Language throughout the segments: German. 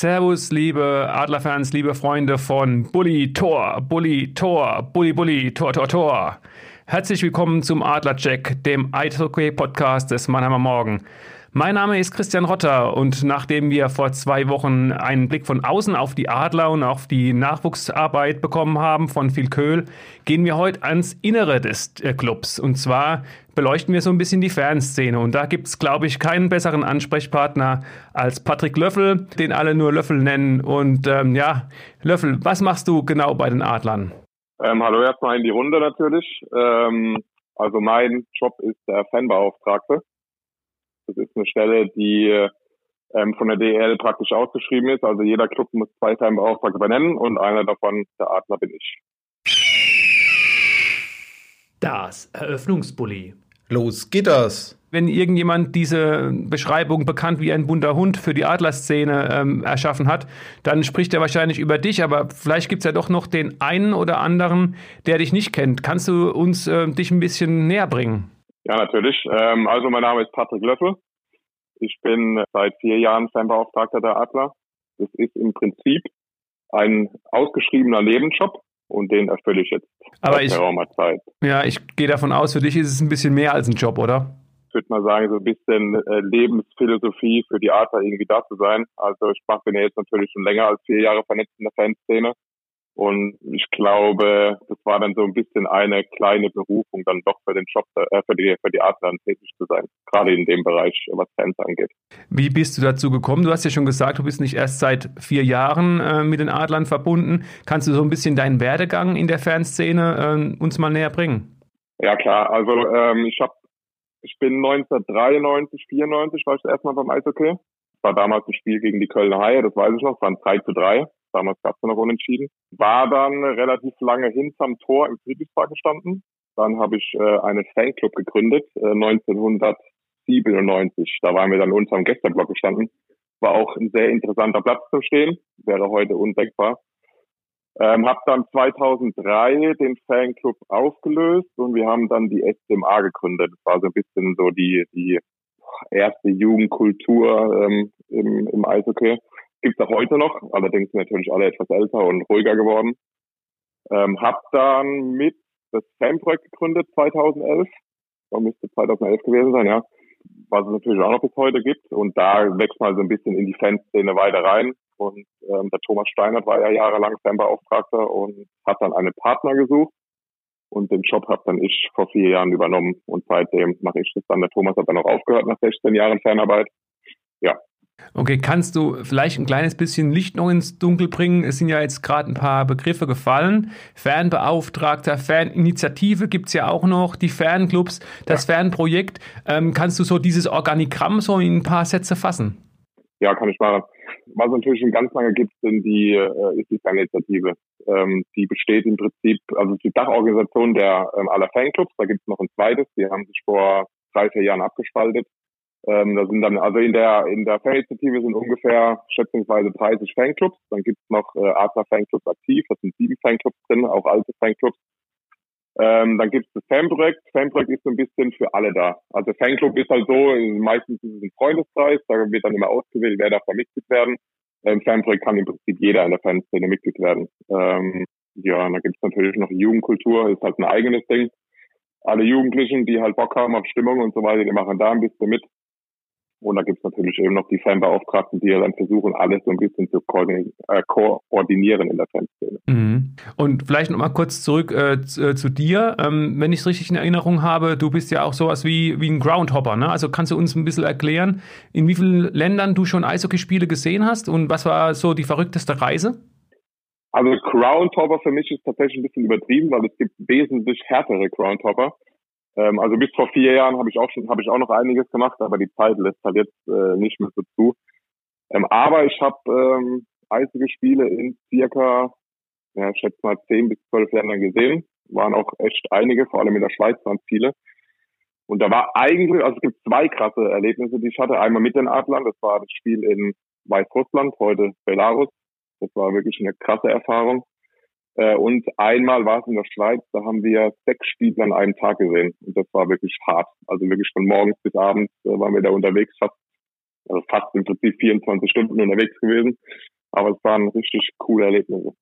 Servus, liebe Adlerfans, liebe Freunde von Bully Tor, Bully Tor, Bully Bully Tor Tor Tor. Herzlich willkommen zum Adlercheck, dem Eishockey-Podcast des Mannheimer Morgen. Mein Name ist Christian Rotter und nachdem wir vor zwei Wochen einen Blick von außen auf die Adler und auf die Nachwuchsarbeit bekommen haben von Phil Köhl, gehen wir heute ans Innere des äh, Clubs. Und zwar beleuchten wir so ein bisschen die Fanszene. Und da gibt es, glaube ich, keinen besseren Ansprechpartner als Patrick Löffel, den alle nur Löffel nennen. Und ähm, ja, Löffel, was machst du genau bei den Adlern? Ähm, hallo erstmal in die Runde natürlich. Ähm, also mein Job ist der Fanbeauftragte. Das ist eine Stelle, die ähm, von der DL praktisch ausgeschrieben ist. Also jeder Club muss zwei Fanbeauftragte benennen und einer davon, der Adler, bin ich. Das Eröffnungsbully. Los geht das! Wenn irgendjemand diese Beschreibung bekannt wie ein bunter Hund für die Adlerszene ähm, erschaffen hat, dann spricht er wahrscheinlich über dich, aber vielleicht gibt es ja doch noch den einen oder anderen, der dich nicht kennt. Kannst du uns äh, dich ein bisschen näher bringen? Ja, natürlich. Ähm, also mein Name ist Patrick Löffel. Ich bin seit vier Jahren Fanbeauftragter der Adler. Das ist im Prinzip ein ausgeschriebener Nebenjob und den erfülle ich jetzt Aber ich, Zeit. Ja, ich gehe davon aus, für dich ist es ein bisschen mehr als ein Job, oder? Ich würde mal sagen, so ein bisschen äh, Lebensphilosophie für die Adler irgendwie da zu sein. Also ich mache bin ja jetzt natürlich schon länger als vier Jahre vernetzt in der Fanszene und ich glaube, das war dann so ein bisschen eine kleine Berufung, dann doch für den Job, äh, für die, für die Adler tätig zu sein. Gerade in dem Bereich, was Fans angeht. Wie bist du dazu gekommen? Du hast ja schon gesagt, du bist nicht erst seit vier Jahren äh, mit den Adlern verbunden. Kannst du so ein bisschen deinen Werdegang in der Fanszene äh, uns mal näher bringen? Ja, klar. Also, ähm, ich habe, ich bin 1993, 94 war ich erstmal beim Eishockey. Das war damals ein Spiel gegen die Kölner Haie, das weiß ich noch, es waren 3 zu 3. Damals gab es noch unentschieden. War dann relativ lange hinterm Tor im Friedrichspark gestanden. Dann habe ich äh, einen Fanclub gegründet, äh, 1997. Da waren wir dann unterm Gästeblock gestanden. War auch ein sehr interessanter Platz zum Stehen. Wäre heute undenkbar. Ähm, habe dann 2003 den Fanclub aufgelöst und wir haben dann die SDMA gegründet. Das war so ein bisschen so die, die erste Jugendkultur ähm, im, im Eishockey. Gibt es auch heute noch, allerdings natürlich alle etwas älter und ruhiger geworden. Ähm, hab dann mit das Fanprojekt gegründet 2011. Da müsste 2011 gewesen sein, ja. Was es natürlich auch noch bis heute gibt. Und da wächst man so ein bisschen in die Fanszene weiter rein. Und ähm, der Thomas Steinert war ja jahrelang Fanbeauftragter und hat dann einen Partner gesucht. Und den Job habe dann ich vor vier Jahren übernommen. Und seitdem mache ich das dann. Der Thomas hat dann auch aufgehört nach 16 Jahren Fanarbeit. Ja, Okay, kannst du vielleicht ein kleines bisschen Licht noch ins Dunkel bringen? Es sind ja jetzt gerade ein paar Begriffe gefallen. Fernbeauftragter, Ferninitiative gibt es ja auch noch, die Fernclubs, das ja. Fernprojekt. Ähm, kannst du so dieses Organigramm so in ein paar Sätze fassen? Ja, kann ich machen. Was es natürlich schon ganz lange gibt, sind die, äh, ist die Ferninitiative. Ähm, die besteht im Prinzip, also die Dachorganisation der ähm, aller Fanclubs. Da gibt es noch ein zweites, die haben sich vor drei, vier Jahren abgespaltet. Ähm, da sind dann, also in der in der Faninitiative sind ungefähr schätzungsweise 30 Fanclubs. Dann gibt's noch äh, Adler Fanclubs aktiv, das sind sieben Fanclubs drin, auch alte Fanclubs. Ähm, dann gibt's das Fanprojekt. Fanprojekt ist so ein bisschen für alle da. Also Fanclub ist halt so, meistens ist es ein Freundeskreis, da wird dann immer ausgewählt, wer darf da Mitglied werden. Ähm, Fanprojekt kann im Prinzip jeder in der Fanszene Mitglied werden. Ähm, ja, und dann gibt's natürlich noch Jugendkultur, ist halt ein eigenes Ding. Alle Jugendlichen, die halt Bock haben auf Stimmung und so weiter, die machen da ein bisschen mit. Und da gibt es natürlich eben noch die Fanbeauftragten, die ja dann versuchen, alles so ein bisschen zu äh, koordinieren in der Fanszene. Mhm. Und vielleicht nochmal kurz zurück äh, zu, äh, zu, dir. Ähm, wenn ich es richtig in Erinnerung habe, du bist ja auch sowas wie, wie ein Groundhopper. Ne? Also kannst du uns ein bisschen erklären, in wie vielen Ländern du schon Eishockeyspiele gesehen hast und was war so die verrückteste Reise? Also Groundhopper für mich ist tatsächlich ein bisschen übertrieben, weil es gibt wesentlich härtere Groundhopper. Ähm, also bis vor vier Jahren habe ich auch schon, habe ich auch noch einiges gemacht, aber die Zeit lässt halt jetzt äh, nicht mehr so zu. Ähm, aber ich habe ähm, eisige Spiele in circa, ja, ich schätze mal zehn bis zwölf Ländern gesehen. Waren auch echt einige, vor allem in der Schweiz waren viele. Und da war eigentlich, also es gibt zwei krasse Erlebnisse, die ich hatte. Einmal mit den Adlern, das war das Spiel in Weißrussland, heute Belarus. Das war wirklich eine krasse Erfahrung. Äh, und einmal war es in der Schweiz, da haben wir sechs Spiele an einem Tag gesehen. Und das war wirklich hart. Also wirklich von morgens bis abends äh, waren wir da unterwegs, fast, also fast im Prinzip 24 Stunden unterwegs gewesen. Aber es waren richtig coole Erlebnisse.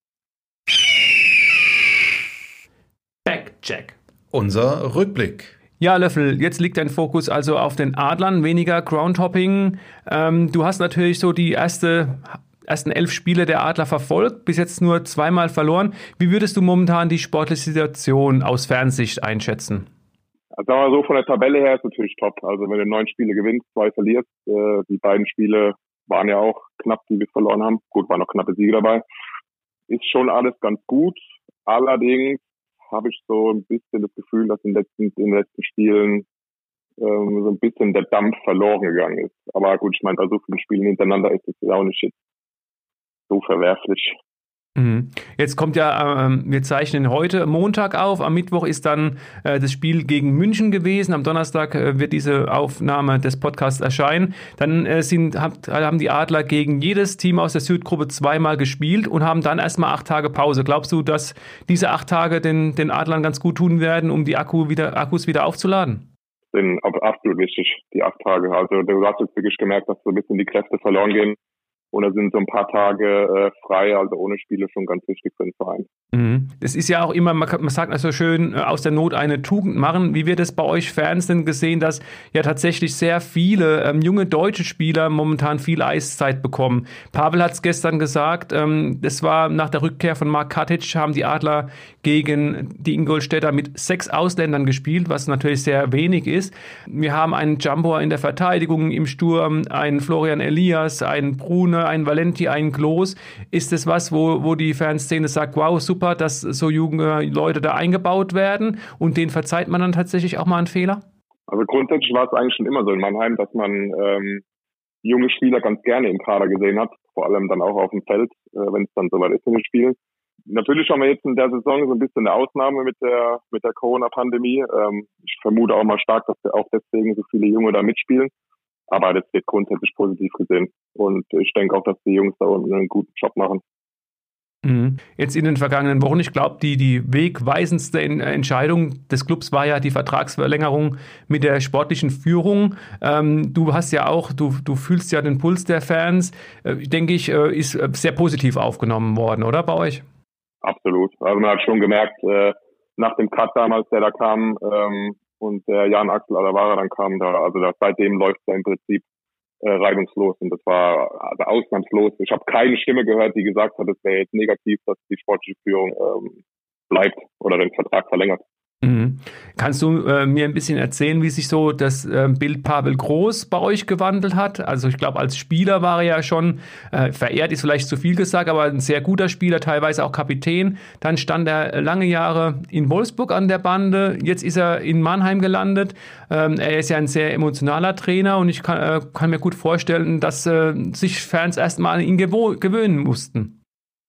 Backcheck. Unser Rückblick. Ja, Löffel, jetzt liegt dein Fokus also auf den Adlern, weniger Groundhopping. Ähm, du hast natürlich so die erste ersten elf Spiele der Adler verfolgt, bis jetzt nur zweimal verloren. Wie würdest du momentan die sportliche Situation aus Fernsicht einschätzen? Also sagen wir so, von der Tabelle her ist natürlich top. Also wenn du neun Spiele gewinnst, zwei verlierst, äh, die beiden Spiele waren ja auch knapp, die wir verloren haben. Gut, waren noch knappe Siege dabei. Ist schon alles ganz gut. Allerdings habe ich so ein bisschen das Gefühl, dass in den letzten, in den letzten Spielen ähm, so ein bisschen der Dampf verloren gegangen ist. Aber gut, ich meine, bei so vielen Spielen hintereinander ist es ja auch nicht jetzt so verwerflich. Mhm. Jetzt kommt ja, äh, wir zeichnen heute Montag auf. Am Mittwoch ist dann äh, das Spiel gegen München gewesen. Am Donnerstag äh, wird diese Aufnahme des Podcasts erscheinen. Dann äh, sind, hab, haben die Adler gegen jedes Team aus der Südgruppe zweimal gespielt und haben dann erstmal acht Tage Pause. Glaubst du, dass diese acht Tage den, den Adlern ganz gut tun werden, um die Akku wieder, Akkus wieder aufzuladen? Sind absolut wichtig, die acht Tage. Also du hast jetzt wirklich gemerkt, dass so ein bisschen die Kräfte verloren gehen da sind so ein paar Tage äh, frei, also ohne Spiele schon ganz wichtig für den Verein. Mhm. Ist ja auch immer, man, man sagt also schön, äh, aus der Not eine Tugend machen. Wie wird es bei euch Fans denn gesehen, dass ja tatsächlich sehr viele ähm, junge deutsche Spieler momentan viel Eiszeit bekommen? Pavel hat es gestern gesagt, ähm, das war nach der Rückkehr von Mark Katic, haben die Adler gegen die Ingolstädter mit sechs Ausländern gespielt, was natürlich sehr wenig ist. Wir haben einen Jumbo in der Verteidigung, im Sturm, einen Florian Elias, einen Brune, ein Valenti, ein Klos. Ist es was, wo, wo die Fanszene sagt, wow, super, dass so junge Leute da eingebaut werden und denen verzeiht man dann tatsächlich auch mal einen Fehler? Also grundsätzlich war es eigentlich schon immer so in Mannheim, dass man ähm, junge Spieler ganz gerne im Kader gesehen hat, vor allem dann auch auf dem Feld, äh, wenn es dann soweit ist in den Spielen. Natürlich haben wir jetzt in der Saison so ein bisschen eine Ausnahme mit der mit der Corona-Pandemie. Ähm, ich vermute auch mal stark, dass auch deswegen so viele Junge da mitspielen. Aber das wird grundsätzlich positiv gesehen. Und ich denke auch, dass die Jungs da unten einen guten Job machen. Mhm. Jetzt in den vergangenen Wochen, ich glaube, die, die wegweisendste Entscheidung des Clubs war ja die Vertragsverlängerung mit der sportlichen Führung. Ähm, du hast ja auch, du, du fühlst ja den Puls der Fans, äh, denke ich, äh, ist äh, sehr positiv aufgenommen worden, oder bei euch? Absolut. Also man hat schon gemerkt, äh, nach dem Cut damals, der da kam, ähm, und der Jan Axel Alavara dann kam da, also da, seitdem läuft es im Prinzip äh, reibungslos und das war also ausnahmslos. Ich habe keine Stimme gehört, die gesagt hat, es wäre jetzt negativ, dass die sportliche Führung ähm, bleibt oder den Vertrag verlängert. Mhm. Kannst du äh, mir ein bisschen erzählen, wie sich so das äh, Bild Pavel Groß bei euch gewandelt hat? Also ich glaube, als Spieler war er ja schon, äh, verehrt ist vielleicht zu viel gesagt, aber ein sehr guter Spieler, teilweise auch Kapitän. Dann stand er lange Jahre in Wolfsburg an der Bande, jetzt ist er in Mannheim gelandet. Ähm, er ist ja ein sehr emotionaler Trainer und ich kann, äh, kann mir gut vorstellen, dass äh, sich Fans erstmal an ihn gewöhnen mussten.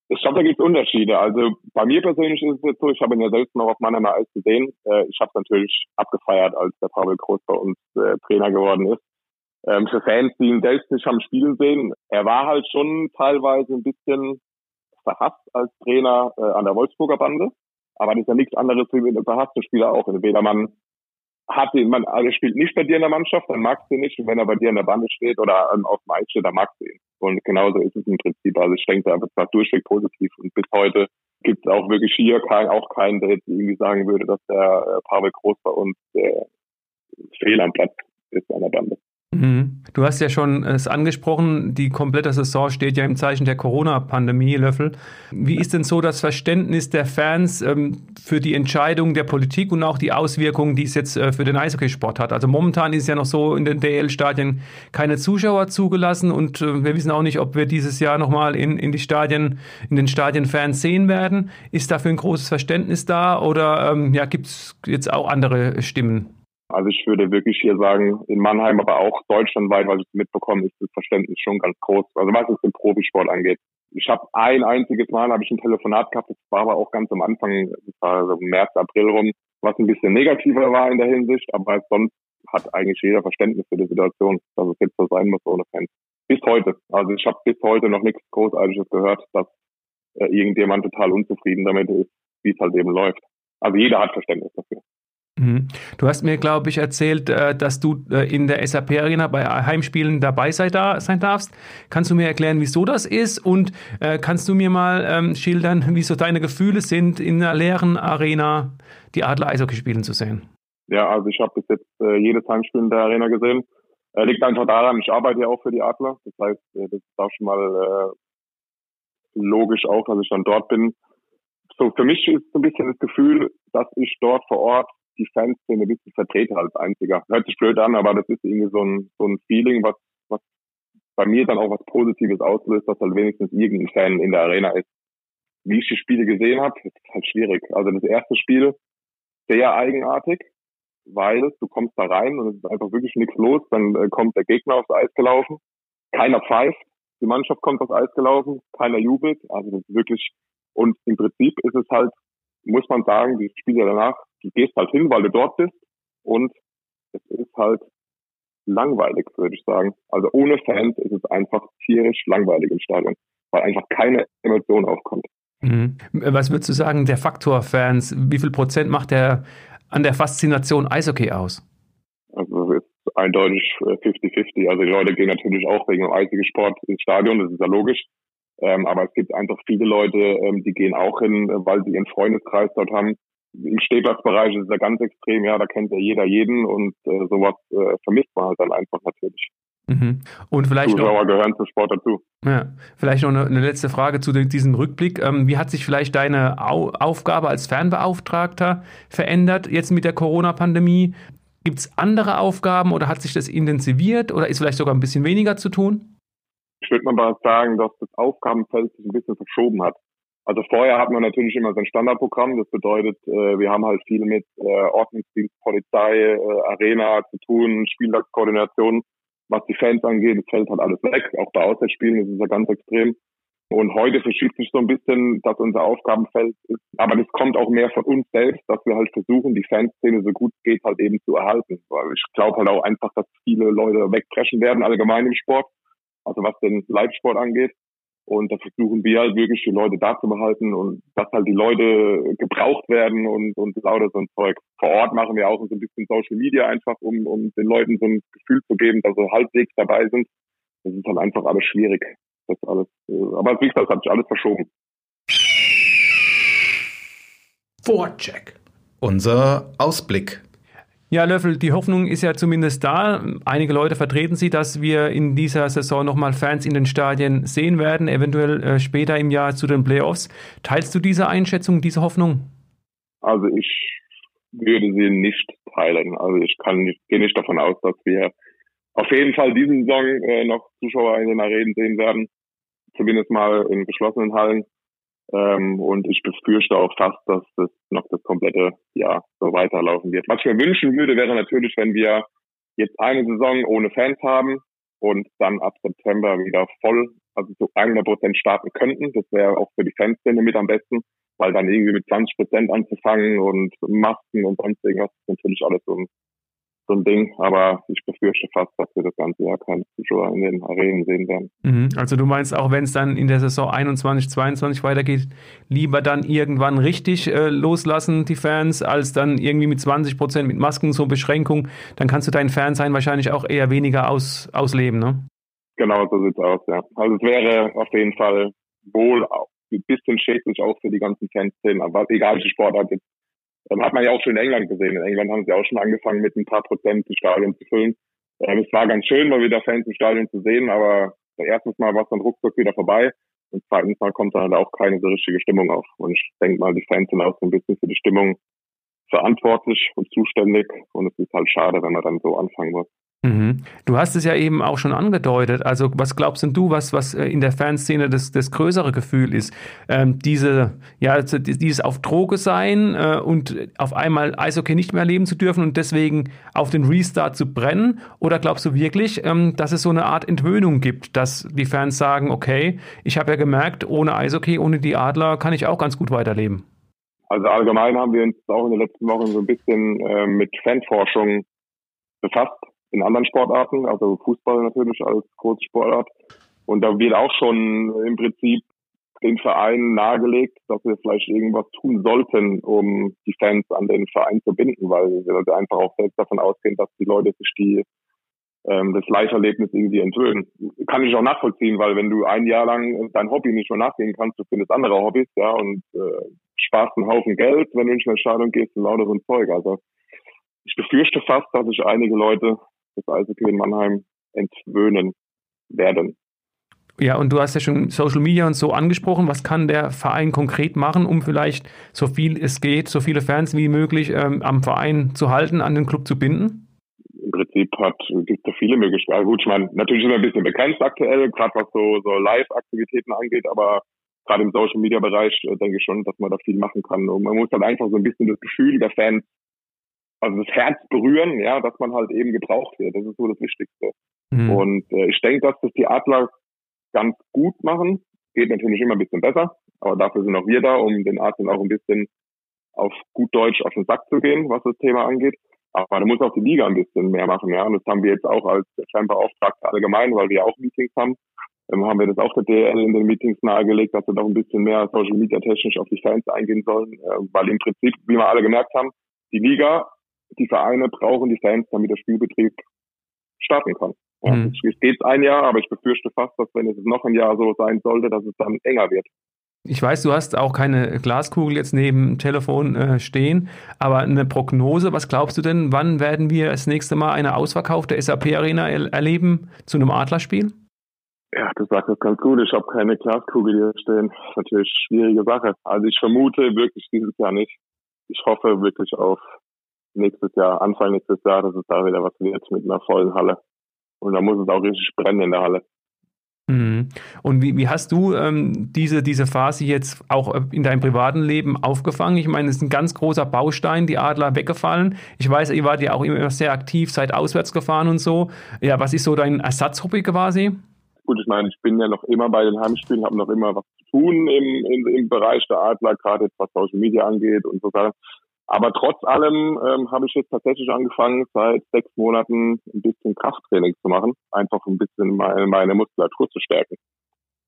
Ich glaube, da gibt es Unterschiede. Also bei mir persönlich ist es jetzt so, ich habe ihn ja selbst noch auf Mannheimer Eis gesehen. Äh, ich habe es natürlich abgefeiert, als der Pavel Groß bei uns äh, Trainer geworden ist. Ähm, für Fans, die ihn selbst nicht haben spielen sehen, er war halt schon teilweise ein bisschen verhasst als Trainer äh, an der Wolfsburger Bande. Aber das ist ja nichts anderes wie einem verhassten Spieler auch. Entweder man hat ihn, man also spielt nicht bei dir in der Mannschaft, dann magst du ihn nicht. Und wenn er bei dir in der Bande steht oder ähm, auf dem Eis steht, dann magst du ihn. Und genauso ist es im Prinzip. Also ich denke, da war durchweg positiv. Und bis heute gibt es auch wirklich hier kein, auch keinen, der jetzt irgendwie sagen würde, dass der äh, Pavel Groß bei uns äh, fehl am Platz ist an der Bande. Mhm. Du hast ja schon es angesprochen, die komplette Saison steht ja im Zeichen der Corona-Pandemie, Löffel. Wie ist denn so das Verständnis der Fans ähm, für die Entscheidung der Politik und auch die Auswirkungen, die es jetzt äh, für den Eishockeysport hat? Also momentan ist ja noch so in den DL-Stadien keine Zuschauer zugelassen und äh, wir wissen auch nicht, ob wir dieses Jahr nochmal in, in die Stadien, in den Stadien Fans sehen werden. Ist dafür ein großes Verständnis da oder ähm, ja, gibt es jetzt auch andere Stimmen? Also ich würde wirklich hier sagen, in Mannheim, aber auch deutschlandweit, was ich mitbekomme, ist das Verständnis schon ganz groß. Also was es den Profisport angeht. Ich habe ein einziges Mal habe ich ein Telefonat gehabt, das war aber auch ganz am Anfang, das war so März, April rum, was ein bisschen negativer war in der Hinsicht, aber sonst hat eigentlich jeder Verständnis für die Situation, dass es jetzt so sein muss ohne Fans. Bis heute. Also ich habe bis heute noch nichts Großartiges gehört, dass äh, irgendjemand total unzufrieden damit ist, wie es halt eben läuft. Also jeder hat Verständnis dafür. Mhm. Du hast mir, glaube ich, erzählt, äh, dass du äh, in der SAP Arena bei Heimspielen dabei sein darfst. Kannst du mir erklären, wieso das ist? Und äh, kannst du mir mal ähm, schildern, wieso deine Gefühle sind, in einer leeren Arena die Adler Eishockey spielen zu sehen? Ja, also ich habe bis jetzt jedes Heimspiel in der Arena gesehen. liegt einfach daran, ich arbeite ja auch für die Adler. Das heißt, das ist auch schon mal logisch auch, dass ich dann dort bin. So, für mich ist so ein bisschen das Gefühl, dass ich dort vor Ort die Fanszene ein bisschen vertrete als einziger. Hört sich blöd an, aber das ist irgendwie so ein, so ein Feeling, was, was bei mir dann auch was Positives auslöst, dass halt wenigstens irgendein Fan in der Arena ist. Wie ich die Spiele gesehen habe, ist halt schwierig. Also das erste Spiel sehr eigenartig, weil du kommst da rein und es ist einfach wirklich nichts los. Dann äh, kommt der Gegner aufs Eis gelaufen, keiner pfeift, die Mannschaft kommt aufs Eis gelaufen, keiner jubelt. Also das ist wirklich und im Prinzip ist es halt, muss man sagen, die Spiele danach du gehst halt hin, weil du dort bist und es ist halt langweilig, würde ich sagen. Also ohne Fans ist es einfach tierisch langweilig im Stadion, weil einfach keine Emotion aufkommt. Mhm. Was würdest du sagen, der Faktor Fans, wie viel Prozent macht der an der Faszination Eishockey aus? Also es ist eindeutig 50-50. Äh, also die Leute gehen natürlich auch wegen dem Eishockey-Sport ins Stadion, das ist ja logisch. Ähm, aber es gibt einfach viele Leute, ähm, die gehen auch hin, weil sie ihren Freundeskreis dort haben im Stehplatzbereich ist es ja ganz extrem, ja, da kennt ja jeder jeden und äh, sowas äh, vermisst man halt dann einfach natürlich. Mhm. Und vielleicht Zuschauer noch, gehören zum Sport dazu. Ja, vielleicht noch eine, eine letzte Frage zu diesem Rückblick. Ähm, wie hat sich vielleicht deine Au Aufgabe als Fernbeauftragter verändert jetzt mit der Corona-Pandemie? Gibt es andere Aufgaben oder hat sich das intensiviert oder ist vielleicht sogar ein bisschen weniger zu tun? Ich würde mal sagen, dass das Aufgabenfeld sich ein bisschen verschoben hat. Also vorher hatten wir natürlich immer so ein Standardprogramm. Das bedeutet, äh, wir haben halt viel mit äh, Ordnungsdienst, Polizei, äh, Arena zu tun, Spieltagskoordination. Was die Fans angeht, das fällt halt alles weg. Auch bei Auswärtsspielen ist es ja ganz extrem. Und heute verschiebt sich so ein bisschen, dass unser Aufgabenfeld ist. Aber das kommt auch mehr von uns selbst, dass wir halt versuchen, die Fanszene so gut es geht halt eben zu erhalten. Weil ich glaube halt auch einfach, dass viele Leute wegpreschen werden, allgemein im Sport. Also was den Live-Sport angeht. Und da versuchen wir halt wirklich die Leute da zu behalten und dass halt die Leute gebraucht werden und, und lauter so ein Zeug. Vor Ort machen wir auch so ein bisschen Social Media einfach, um, um den Leuten so ein Gefühl zu geben, dass sie halbwegs dabei sind. Das ist halt einfach alles schwierig. Das alles, äh, aber wie gesagt, das hat sich alles verschoben. Vorcheck. Unser Ausblick. Ja, Löffel, die Hoffnung ist ja zumindest da. Einige Leute vertreten sie, dass wir in dieser Saison nochmal Fans in den Stadien sehen werden, eventuell äh, später im Jahr zu den Playoffs. Teilst du diese Einschätzung, diese Hoffnung? Also ich würde sie nicht teilen. Also ich kann nicht, gehe nicht davon aus, dass wir auf jeden Fall diesen Saison äh, noch Zuschauer in den Arenen sehen werden. Zumindest mal in geschlossenen Hallen. Ähm, und ich befürchte auch fast, dass das noch das komplette Jahr so weiterlaufen wird. Was ich mir wünschen würde, wäre natürlich, wenn wir jetzt eine Saison ohne Fans haben und dann ab September wieder voll, also zu 100 Prozent starten könnten. Das wäre auch für die Fanszene mit am besten, weil dann irgendwie mit 20 Prozent anzufangen und Masken und sonst irgendwas ist natürlich alles so ein so ein Ding, aber ich befürchte fast, dass wir das ganze Jahr keine Zuschauer in den Arenen sehen werden. Mhm. Also du meinst, auch wenn es dann in der Saison 21, 22 weitergeht, lieber dann irgendwann richtig äh, loslassen, die Fans, als dann irgendwie mit 20 Prozent mit Masken, so Beschränkung, dann kannst du dein Fansein wahrscheinlich auch eher weniger aus, ausleben, ne? Genau, so sieht's aus, ja. Also es wäre auf jeden Fall wohl auch ein bisschen schädlich auch für die ganzen Fanszenen, aber egal welche Sportart jetzt ähm, hat man ja auch schon in England gesehen. In England haben sie auch schon angefangen, mit ein paar Prozent die Stadien zu füllen. Ähm, es war ganz schön, mal wieder Fans im Stadion zu sehen, aber erstens Mal war es dann ruckzuck wieder vorbei und zweitens Mal kommt dann halt auch keine so richtige Stimmung auf. Und ich denke mal, die Fans sind auch so ein bisschen für die Stimmung verantwortlich und zuständig und es ist halt schade, wenn man dann so anfangen muss. Mhm. Du hast es ja eben auch schon angedeutet. Also, was glaubst denn du, was, was äh, in der Fanszene das, das größere Gefühl ist? Ähm, diese, ja, also dieses auf Droge sein äh, und auf einmal Eishockey nicht mehr erleben zu dürfen und deswegen auf den Restart zu brennen? Oder glaubst du wirklich, ähm, dass es so eine Art Entwöhnung gibt, dass die Fans sagen, okay, ich habe ja gemerkt, ohne Eishockey, ohne die Adler kann ich auch ganz gut weiterleben? Also allgemein haben wir uns auch in den letzten Wochen so ein bisschen äh, mit Fanforschung befasst in anderen Sportarten, also Fußball natürlich als große Sportart. Und da wird auch schon im Prinzip den Verein nahegelegt, dass wir vielleicht irgendwas tun sollten, um die Fans an den Verein zu binden, weil wir einfach auch selbst davon ausgehen, dass die Leute sich die ähm, das Live-Erlebnis irgendwie entwöhnen. Kann ich auch nachvollziehen, weil wenn du ein Jahr lang dein Hobby nicht mehr nachgehen kannst, du findest andere Hobbys, ja, und äh, sparst einen Haufen Geld, wenn du nicht in Stadion gehst und lauter so ein Zeug. Also ich befürchte fast, dass sich einige Leute das Eishockey in Mannheim entwöhnen werden. Ja, und du hast ja schon Social Media und so angesprochen. Was kann der Verein konkret machen, um vielleicht so viel es geht, so viele Fans wie möglich ähm, am Verein zu halten, an den Club zu binden? Im Prinzip hat gibt es viele Möglichkeiten. Gut, ich meine, natürlich ist er ein bisschen begrenzt aktuell, gerade was so, so Live-Aktivitäten angeht, aber gerade im Social Media Bereich äh, denke ich schon, dass man da viel machen kann. Und man muss halt einfach so ein bisschen das Gefühl der Fans also das Herz berühren, ja, dass man halt eben gebraucht wird. Das ist so das Wichtigste. Mhm. Und äh, ich denke, dass das die Adler ganz gut machen. Geht natürlich immer ein bisschen besser, aber dafür sind auch wir da, um den Adlern auch ein bisschen auf gut Deutsch auf den Sack zu gehen, was das Thema angeht. Aber da muss auch die Liga ein bisschen mehr machen, ja. Und das haben wir jetzt auch als Fanbeauftragte allgemein, weil wir auch Meetings haben, ähm, haben wir das auch der DL in den Meetings nahegelegt, dass wir doch ein bisschen mehr Social Media technisch auf die Fans eingehen sollen, äh, weil im Prinzip, wie wir alle gemerkt haben, die Liga die Vereine brauchen die Fans, damit der Spielbetrieb starten kann. Ja, mhm. Es geht ein Jahr, aber ich befürchte fast, dass wenn es noch ein Jahr so sein sollte, dass es dann enger wird. Ich weiß, du hast auch keine Glaskugel jetzt neben dem Telefon äh, stehen, aber eine Prognose, was glaubst du denn, wann werden wir das nächste Mal eine ausverkaufte SAP-Arena er erleben zu einem Adlerspiel? Ja, du sagst das ganz gut. Ich habe keine Glaskugel hier stehen. Das ist natürlich eine schwierige Sache. Also ich vermute wirklich dieses Jahr nicht. Ich hoffe wirklich auf nächstes Jahr, Anfang nächstes Jahr, dass es da wieder was wird mit einer vollen Halle. Und da muss es auch richtig brennen in der Halle. Mhm. Und wie, wie hast du ähm, diese, diese Phase jetzt auch in deinem privaten Leben aufgefangen? Ich meine, es ist ein ganz großer Baustein, die Adler weggefallen. Ich weiß, ihr wart ja auch immer sehr aktiv, seid auswärts gefahren und so. Ja, was ist so dein Ersatzhobby quasi? Gut, ich meine, ich bin ja noch immer bei den Heimspielen, habe noch immer was zu tun im, im, im Bereich der Adler, gerade jetzt was Social Media angeht und so Sachen. Aber trotz allem ähm, habe ich jetzt tatsächlich angefangen, seit sechs Monaten ein bisschen Krafttraining zu machen, einfach ein bisschen meine, meine Muskulatur zu stärken.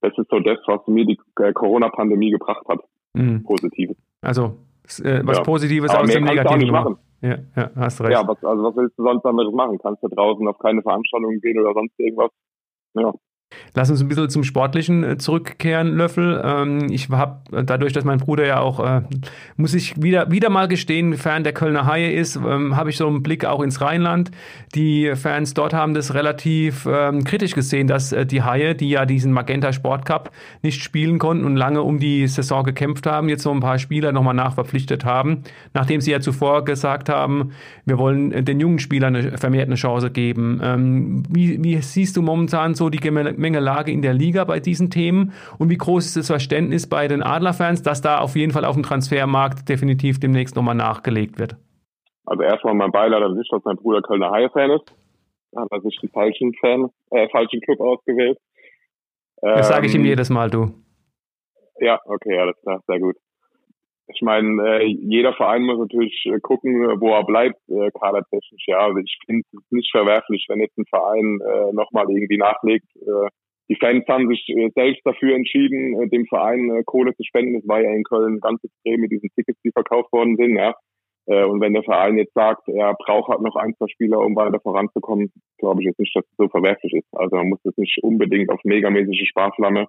Das ist so das, was mir die äh, Corona-Pandemie gebracht hat. Mhm. Positives. Also äh, was ja. Positives Aber aus dem Negativen machen. Ja, ja, hast recht. Ja, was, also was willst du sonst anderes machen? Kannst du draußen auf keine Veranstaltungen gehen oder sonst irgendwas? Ja. Lass uns ein bisschen zum Sportlichen äh, zurückkehren, Löffel. Ähm, ich habe äh, dadurch, dass mein Bruder ja auch, äh, muss ich wieder, wieder mal gestehen, Fan der Kölner Haie ist, ähm, habe ich so einen Blick auch ins Rheinland. Die Fans dort haben das relativ ähm, kritisch gesehen, dass die Haie, die ja diesen Magenta Sport Cup nicht spielen konnten und lange um die Saison gekämpft haben, jetzt so ein paar Spieler nochmal nachverpflichtet haben, nachdem sie ja zuvor gesagt haben, wir wollen den jungen Spielern vermehrt eine Chance geben. Wie, wie siehst du momentan so die Gemengelage in der Liga bei diesen Themen und wie groß ist das Verständnis bei den Adlerfans, dass da auf jeden Fall auf dem Transfermarkt definitiv demnächst nochmal nachgelegt wird? Also erstmal mein Beileid an sich, dass mein Bruder Kölner Haie-Fan ist. Da hat er sich den falschen Fan, äh, falschen Club ausgewählt. Das ähm, sage ich ihm ähm, jedes Mal, du. Ja, okay, alles klar, sehr gut. Ich meine, äh, jeder Verein muss natürlich äh, gucken, wo er bleibt, äh, kadertechnisch. Ja, also ich finde es nicht verwerflich, wenn jetzt ein Verein äh, nochmal irgendwie nachlegt. Äh, die Fans haben sich äh, selbst dafür entschieden, äh, dem Verein äh, Kohle zu spenden. Das war ja in Köln ganz extrem mit diesen Tickets, die verkauft worden sind. Ja. Äh, und wenn der Verein jetzt sagt, er braucht halt noch ein, zwei Spieler, um weiter voranzukommen, glaube ich jetzt nicht, dass es so verwerflich ist. Also man muss das nicht unbedingt auf megamäßige Sparflamme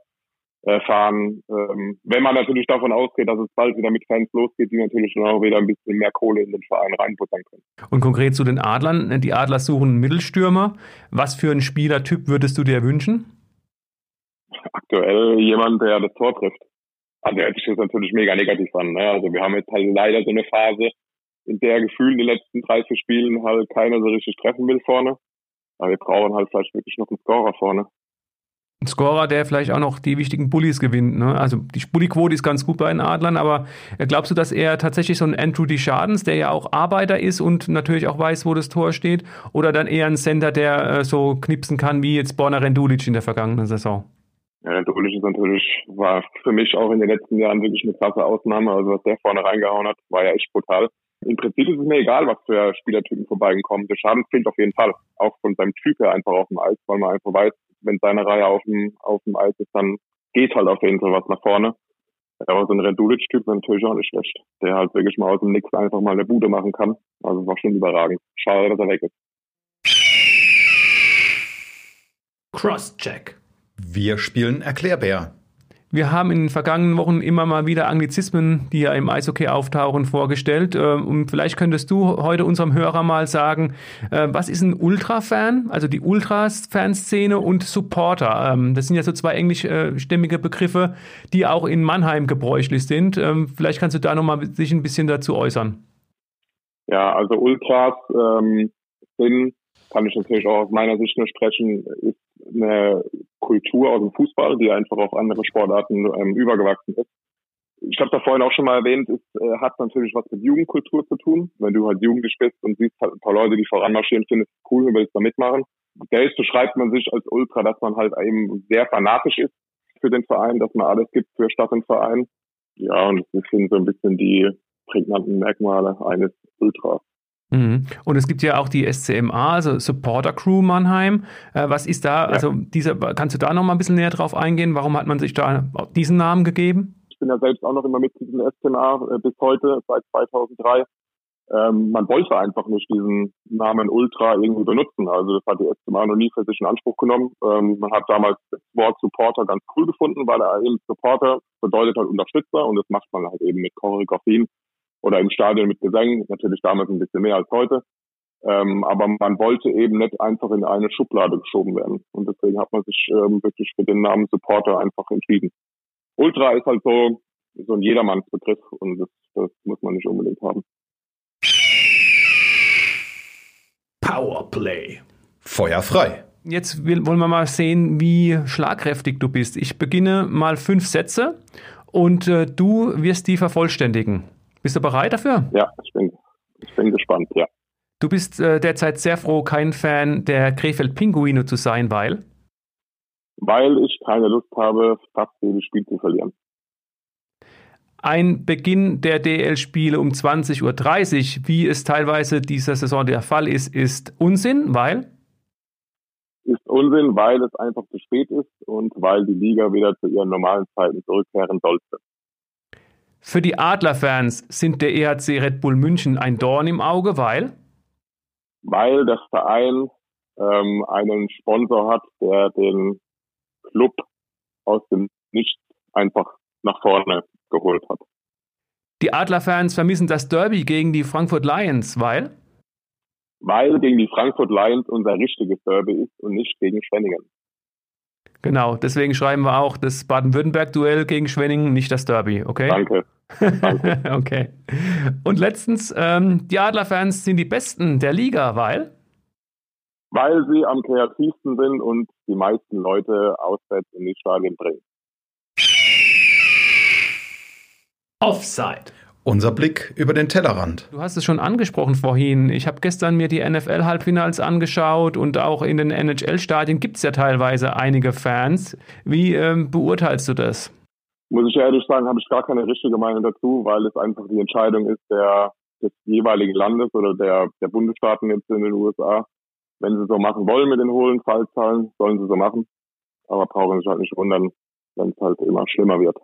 äh, fahren. Ähm, wenn man natürlich davon ausgeht, dass es bald wieder mit Fans losgeht, die natürlich dann auch wieder ein bisschen mehr Kohle in den Verein reinbuttern können. Und konkret zu den Adlern, die Adler suchen einen Mittelstürmer. Was für einen Spielertyp würdest du dir wünschen? Aktuell jemand, der das Tor trifft. Also hört sich das natürlich mega negativ an. Ne? Also wir haben jetzt halt leider so eine Phase, in der gefühlt in den letzten drei, vier Spielen halt keiner so richtig treffen will vorne. Aber wir brauchen halt vielleicht wirklich noch einen Scorer vorne. Ein Scorer, der vielleicht auch noch die wichtigen Bullies gewinnt. Ne? Also die Bully-Quote ist ganz gut bei den Adlern, aber glaubst du, dass er tatsächlich so ein Andrew Deschardens, der ja auch Arbeiter ist und natürlich auch weiß, wo das Tor steht, oder dann eher ein Center, der äh, so knipsen kann wie jetzt Borna Rendulic in der vergangenen Saison? Ja, Rendulic ist natürlich, war für mich auch in den letzten Jahren wirklich eine krasse Ausnahme. Also was der vorne reingehauen hat, war ja echt brutal. Im Prinzip ist es mir egal, was für Spielertypen vorbeikommen. Der Schaden fehlt auf jeden Fall. Auch von seinem Typ her einfach auf dem Eis, weil man einfach weiß, wenn seine Reihe auf dem, auf dem Eis ist, dann geht halt auf jeden Fall was nach vorne. Aber so ein Rendulic-Typ ist natürlich auch nicht schlecht. Der halt wirklich mal aus dem Nix einfach mal eine Bude machen kann. Also war schon überragend. Schade, dass er weg ist. Crosscheck. Wir spielen Erklärbär. Wir haben in den vergangenen Wochen immer mal wieder Anglizismen, die ja im Eishockey auftauchen, vorgestellt. Ähm, und vielleicht könntest du heute unserem Hörer mal sagen, äh, was ist ein Ultra-Fan? Also die Ultras-Fanszene und Supporter. Ähm, das sind ja so zwei englischstämmige Begriffe, die auch in Mannheim gebräuchlich sind. Ähm, vielleicht kannst du da nochmal sich ein bisschen dazu äußern. Ja, also Ultras ähm, sind kann ich natürlich auch aus meiner Sicht nur sprechen, ist eine Kultur aus dem Fußball, die einfach auf andere Sportarten ähm, übergewachsen ist. Ich habe da vorhin auch schon mal erwähnt, es äh, hat natürlich was mit Jugendkultur zu tun. Wenn du halt jugendlich bist und siehst halt ein paar Leute, die voranmarschieren, findest du cool und willst da mitmachen. Selbst beschreibt man sich als Ultra, dass man halt eben sehr fanatisch ist für den Verein, dass man alles gibt für Stadt und Verein. Ja, und das sind so ein bisschen die prägnanten Merkmale eines Ultras. Mhm. Und es gibt ja auch die SCMA, also Supporter Crew Mannheim. Äh, was ist da, ja. also dieser, kannst du da noch mal ein bisschen näher drauf eingehen? Warum hat man sich da diesen Namen gegeben? Ich bin ja selbst auch noch immer Mitglied in der SCMA äh, bis heute, seit 2003. Ähm, man wollte einfach nicht diesen Namen Ultra irgendwie benutzen. Also das hat die SCMA noch nie für sich in Anspruch genommen. Ähm, man hat damals das Wort Supporter ganz cool gefunden, weil er eben Supporter bedeutet halt Unterstützer und das macht man halt eben mit Choreografien oder im Stadion mit Gesang, natürlich damals ein bisschen mehr als heute. Ähm, aber man wollte eben nicht einfach in eine Schublade geschoben werden. Und deswegen hat man sich ähm, wirklich für den Namen Supporter einfach entschieden. Ultra ist halt so, so ein Jedermannsbegriff und das, das muss man nicht unbedingt haben. Powerplay. Feuerfrei. Jetzt will, wollen wir mal sehen, wie schlagkräftig du bist. Ich beginne mal fünf Sätze und äh, du wirst die vervollständigen. Bist du bereit dafür? Ja, ich bin, ich bin gespannt, ja. Du bist äh, derzeit sehr froh, kein Fan der Krefeld Pinguine zu sein, weil? Weil ich keine Lust habe, fast jedes Spiel zu verlieren. Ein Beginn der DL-Spiele um 20.30 Uhr, wie es teilweise dieser Saison der Fall ist, ist Unsinn, weil? Ist Unsinn, weil es einfach zu spät ist und weil die Liga wieder zu ihren normalen Zeiten zurückkehren sollte. Für die Adlerfans sind der EHC Red Bull München ein Dorn im Auge, weil? Weil der Verein ähm, einen Sponsor hat, der den Club aus dem Nichts einfach nach vorne geholt hat. Die Adlerfans vermissen das Derby gegen die Frankfurt Lions, weil? Weil gegen die Frankfurt Lions unser richtiges Derby ist und nicht gegen Schwenningen. Genau, deswegen schreiben wir auch das Baden-Württemberg-Duell gegen Schwenningen, nicht das Derby, okay? Danke. Danke. okay. Und letztens, ähm, die Adlerfans sind die Besten der Liga, weil? Weil sie am kreativsten sind und die meisten Leute auswärts in die Stadien bringen. Offside. Unser Blick über den Tellerrand. Du hast es schon angesprochen vorhin. Ich habe gestern mir die NFL-Halbfinals angeschaut und auch in den NHL-Stadien gibt es ja teilweise einige Fans. Wie ähm, beurteilst du das? Muss ich ehrlich sagen, habe ich gar keine richtige Meinung dazu, weil es einfach die Entscheidung ist der, des jeweiligen Landes oder der, der Bundesstaaten jetzt in den USA. Wenn sie so machen wollen mit den hohen Fallzahlen, sollen sie so machen. Aber brauchen sich halt nicht wundern, wenn es halt immer schlimmer wird.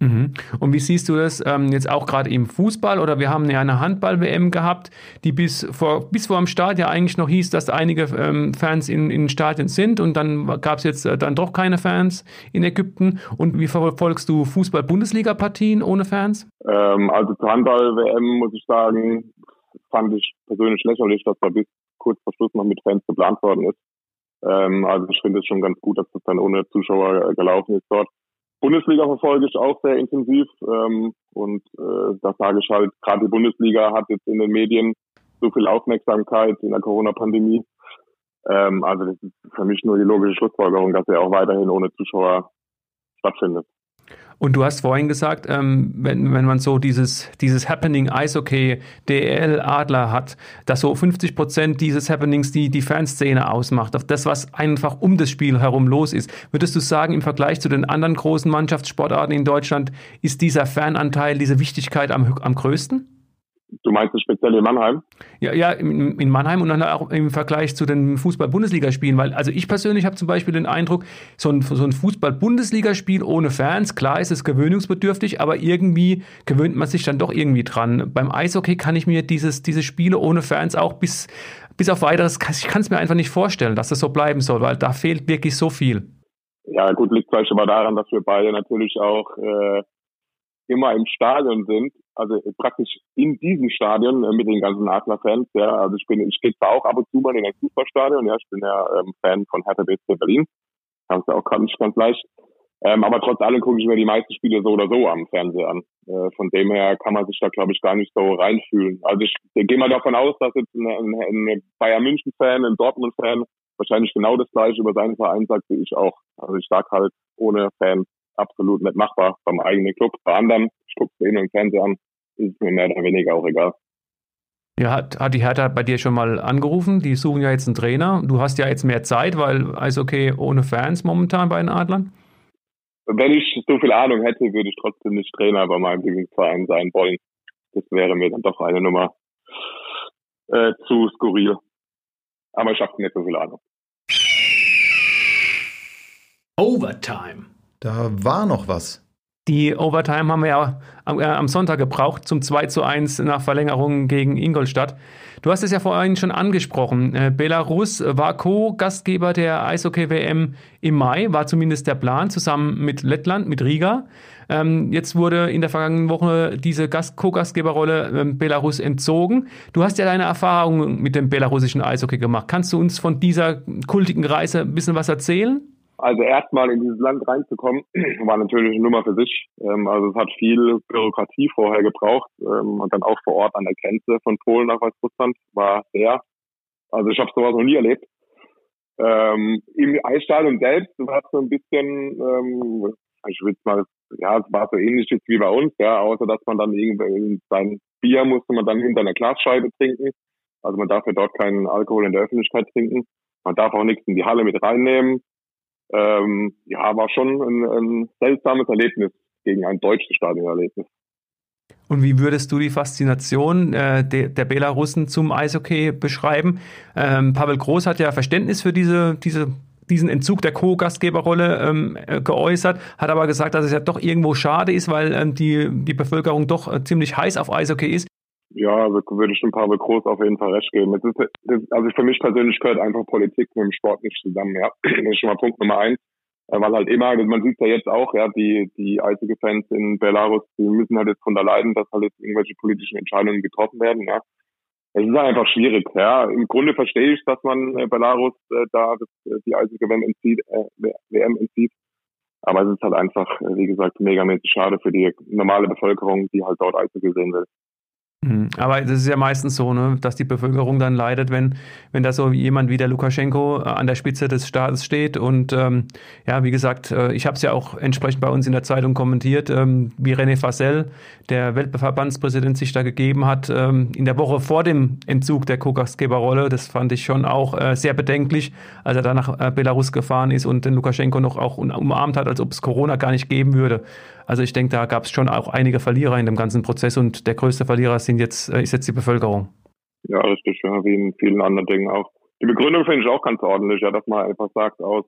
Mhm. Und wie siehst du das ähm, jetzt auch gerade im Fußball? Oder wir haben ja eine Handball-WM gehabt, die bis vor, bis vor dem Start ja eigentlich noch hieß, dass einige ähm, Fans in, in Stadien sind und dann gab es jetzt äh, dann doch keine Fans in Ägypten. Und wie verfolgst du Fußball-Bundesliga-Partien ohne Fans? Ähm, also zur Handball-WM muss ich sagen, fand ich persönlich lächerlich, dass da bis kurz vor Schluss noch mit Fans geplant worden ist. Ähm, also ich finde es schon ganz gut, dass das dann ohne Zuschauer äh, gelaufen ist dort. Bundesliga verfolge ich auch sehr intensiv ähm, und äh, da sage ich halt, gerade die Bundesliga hat jetzt in den Medien so viel Aufmerksamkeit in der Corona-Pandemie. Ähm, also das ist für mich nur die logische Schlussfolgerung, dass er auch weiterhin ohne Zuschauer stattfindet. Und du hast vorhin gesagt, ähm, wenn, wenn man so dieses, dieses Happening Eishockey, DL, Adler hat, dass so 50 Prozent dieses Happenings die, die Fanszene ausmacht, auf das, was einfach um das Spiel herum los ist. Würdest du sagen, im Vergleich zu den anderen großen Mannschaftssportarten in Deutschland ist dieser Fananteil, diese Wichtigkeit am, am größten? Du meinst es speziell in Mannheim? Ja, ja, in, in Mannheim und dann auch im Vergleich zu den Fußball-Bundesligaspielen, weil also ich persönlich habe zum Beispiel den Eindruck, so ein, so ein Fußball-Bundesligaspiel ohne Fans, klar ist es gewöhnungsbedürftig, aber irgendwie gewöhnt man sich dann doch irgendwie dran. Beim Eishockey kann ich mir dieses, diese Spiele ohne Fans auch bis, bis auf weiteres, ich kann es mir einfach nicht vorstellen, dass das so bleiben soll, weil da fehlt wirklich so viel. Ja, gut, liegt vielleicht aber daran, dass wir beide natürlich auch äh, immer im Stadion sind, also praktisch in diesem Stadion äh, mit den ganzen Adler-Fans. Ja, also ich bin, ich gehe zwar auch ab und zu mal in ein Fußballstadion. Ja, ich bin ja ähm, Fan von Hertha BSC Berlin. Haben sie auch gar nicht ganz leicht. Ähm, aber trotz allem gucke ich mir die meisten Spiele so oder so am Fernseher an. Äh, von dem her kann man sich da, glaube ich, gar nicht so reinfühlen. Also ich, ich gehe mal davon aus, dass jetzt ein, ein, ein Bayern München-Fan, ein Dortmund-Fan wahrscheinlich genau das gleiche über seinen Verein sagt wie ich auch. Also ich sag halt, ohne Fans absolut nicht machbar beim eigenen Club. Bei anderen, ich gucke es eh im Fernsehen an, ist mir mehr oder weniger auch egal. Ja, hat, hat die Hertha bei dir schon mal angerufen? Die suchen ja jetzt einen Trainer. Du hast ja jetzt mehr Zeit, weil okay ohne Fans momentan bei den Adlern. Wenn ich so viel Ahnung hätte, würde ich trotzdem nicht Trainer bei meinem Lieblingsverein sein wollen. Das wäre mir dann doch eine Nummer äh, zu skurril. Aber ich habe nicht so viel Ahnung. Overtime. Da war noch was. Die Overtime haben wir ja am, äh, am, Sonntag gebraucht zum 2 zu 1 nach Verlängerung gegen Ingolstadt. Du hast es ja vorhin schon angesprochen. Äh, Belarus war Co-Gastgeber der Eishockey-WM im Mai, war zumindest der Plan, zusammen mit Lettland, mit Riga. Ähm, jetzt wurde in der vergangenen Woche diese Co-Gastgeberrolle ähm, Belarus entzogen. Du hast ja deine Erfahrungen mit dem belarussischen Eishockey gemacht. Kannst du uns von dieser kultigen Reise ein bisschen was erzählen? Also erstmal in dieses Land reinzukommen, war natürlich eine Nummer für sich. Ähm, also es hat viel Bürokratie vorher gebraucht ähm, und dann auch vor Ort an der Grenze von Polen nach Weißrussland war sehr. Also ich habe sowas noch nie erlebt. Ähm, Im Eisstadion selbst war es so ein bisschen, ich würde mal, ja, es war so ähnlich wie bei uns, ja, außer dass man dann irgendwie sein Bier musste man dann hinter einer Glasscheibe trinken. Also man darf ja dort keinen Alkohol in der Öffentlichkeit trinken. Man darf auch nichts in die Halle mit reinnehmen ähm, ja, war schon ein, ein seltsames Erlebnis gegen ein deutsches Stadionerlebnis. Und wie würdest du die Faszination äh, de, der Belarussen zum Eishockey beschreiben? Ähm, Pavel Groß hat ja Verständnis für diese, diese, diesen Entzug der Co-Gastgeberrolle ähm, äh, geäußert, hat aber gesagt, dass es ja doch irgendwo schade ist, weil ähm, die, die Bevölkerung doch äh, ziemlich heiß auf Eishockey ist. Ja, also würde ich dem Pavel Groß auf jeden Fall recht geben. Ist, also für mich persönlich gehört einfach Politik mit dem Sport nicht zusammen. Ja, das ist schon mal Punkt Nummer eins. Weil halt immer, man sieht ja jetzt auch, ja, die, die Eishockey-Fans in Belarus, die müssen halt jetzt drunter leiden, dass halt jetzt irgendwelche politischen Entscheidungen getroffen werden, ja. Es ist einfach schwierig, ja. Im Grunde verstehe ich, dass man äh, Belarus äh, da das, äh, die Eishockey-WM entzieht, äh, WM entzieht. Aber es ist halt einfach, äh, wie gesagt, megamäßig schade für die normale Bevölkerung, die halt dort Eishockey sehen will. Mhm. Aber das ist ja meistens so, ne, dass die Bevölkerung dann leidet, wenn, wenn da so jemand wie der Lukaschenko äh, an der Spitze des Staates steht. Und ähm, ja, wie gesagt, äh, ich habe es ja auch entsprechend bei uns in der Zeitung kommentiert, ähm, wie René Fassel, der Weltverbandspräsident, sich da gegeben hat ähm, in der Woche vor dem Entzug der Kokasgeberrolle. Das fand ich schon auch äh, sehr bedenklich, als er da nach äh, Belarus gefahren ist und den Lukaschenko noch auch umarmt hat, als ob es Corona gar nicht geben würde. Also ich denke, da gab es schon auch einige Verlierer in dem ganzen Prozess und der größte Verlierer sind jetzt, äh, ist jetzt die Bevölkerung. Ja, richtig, ja, wie in vielen anderen Dingen auch. Die Begründung finde ich auch ganz ordentlich, ja, dass man einfach sagt, aus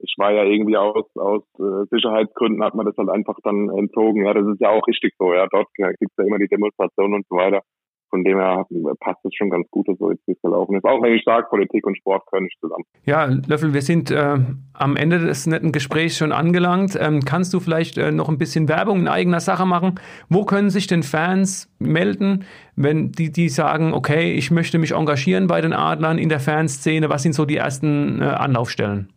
ich war ja irgendwie aus, aus äh, Sicherheitsgründen hat man das halt einfach dann entzogen. Ja, das ist ja auch richtig so. Ja, dort gibt es ja immer die Demonstrationen und so weiter. Von dem her passt es schon ganz gut, so jetzt wie es gelaufen ist. Auch wenn ich sage, Politik und Sport können nicht zusammen. Ja, Löffel, wir sind äh, am Ende des netten Gesprächs schon angelangt. Ähm, kannst du vielleicht äh, noch ein bisschen Werbung in eigener Sache machen? Wo können sich denn Fans melden, wenn die, die sagen, okay, ich möchte mich engagieren bei den Adlern in der Fanszene? Was sind so die ersten äh, Anlaufstellen?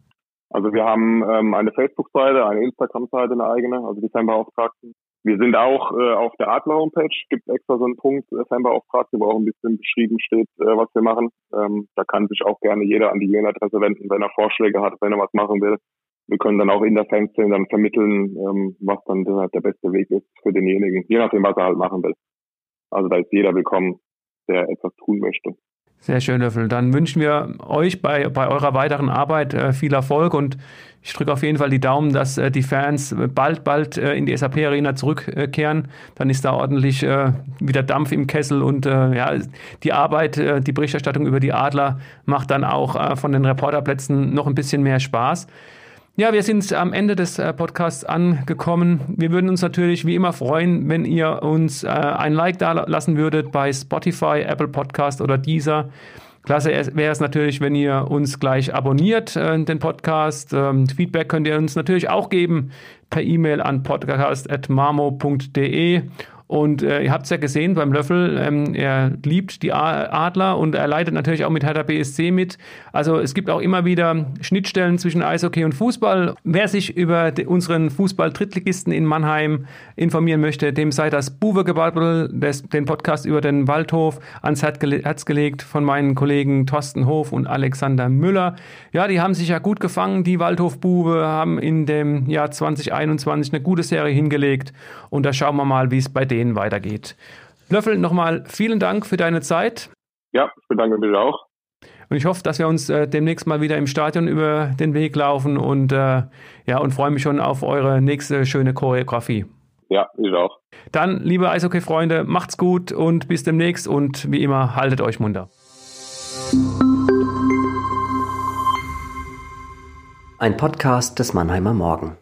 Also wir haben ähm, eine Facebook-Seite, eine Instagram-Seite, eine eigene, also die Fanbeauftragten. Wir sind auch äh, auf der Adler-Homepage, gibt extra so einen Punkt äh, Fanbeauftragte, wo auch ein bisschen beschrieben steht, äh, was wir machen. Ähm, da kann sich auch gerne jeder an die E-Mail-Adresse wenden, wenn er Vorschläge hat, wenn er was machen will. Wir können dann auch in der Fanszene dann vermitteln, ähm, was dann der, der beste Weg ist für denjenigen, je nachdem, was er halt machen will. Also da ist jeder willkommen, der etwas tun möchte. Sehr schön, Löffel. Dann wünschen wir euch bei, bei eurer weiteren Arbeit äh, viel Erfolg und ich drücke auf jeden Fall die Daumen, dass äh, die Fans bald, bald äh, in die SAP-Arena zurückkehren. Dann ist da ordentlich äh, wieder Dampf im Kessel und äh, ja, die Arbeit, äh, die Berichterstattung über die Adler macht dann auch von den Reporterplätzen noch ein bisschen mehr Spaß. Ja, wir sind am Ende des äh, Podcasts angekommen. Wir würden uns natürlich wie immer freuen, wenn ihr uns äh, ein Like da lassen würdet bei Spotify, Apple Podcast oder Deezer. Klasse wäre es natürlich, wenn ihr uns gleich abonniert, äh, den Podcast. Ähm, Feedback könnt ihr uns natürlich auch geben per E-Mail an podcast.marmo.de und äh, ihr habt es ja gesehen beim Löffel, ähm, er liebt die Adler und er leidet natürlich auch mit Hertha BSC mit. Also es gibt auch immer wieder Schnittstellen zwischen Eishockey und Fußball. Wer sich über unseren Fußball-Drittligisten in Mannheim informieren möchte, dem sei das Buwe-Gebabbel, den Podcast über den Waldhof, ans Herz gelegt von meinen Kollegen Thorsten Hof und Alexander Müller. Ja, die haben sich ja gut gefangen, die Waldhof-Buwe, haben in dem Jahr 2021 eine gute Serie hingelegt und da schauen wir mal, wie es bei denen denen weitergeht. Löffel, nochmal vielen Dank für deine Zeit. Ja, ich bedanke mich auch. Und ich hoffe, dass wir uns äh, demnächst mal wieder im Stadion über den Weg laufen und äh, ja, und freue mich schon auf eure nächste schöne Choreografie. Ja, ich auch. Dann, liebe Eishockey-Freunde, macht's gut und bis demnächst und wie immer, haltet euch munter. Ein Podcast des Mannheimer Morgen.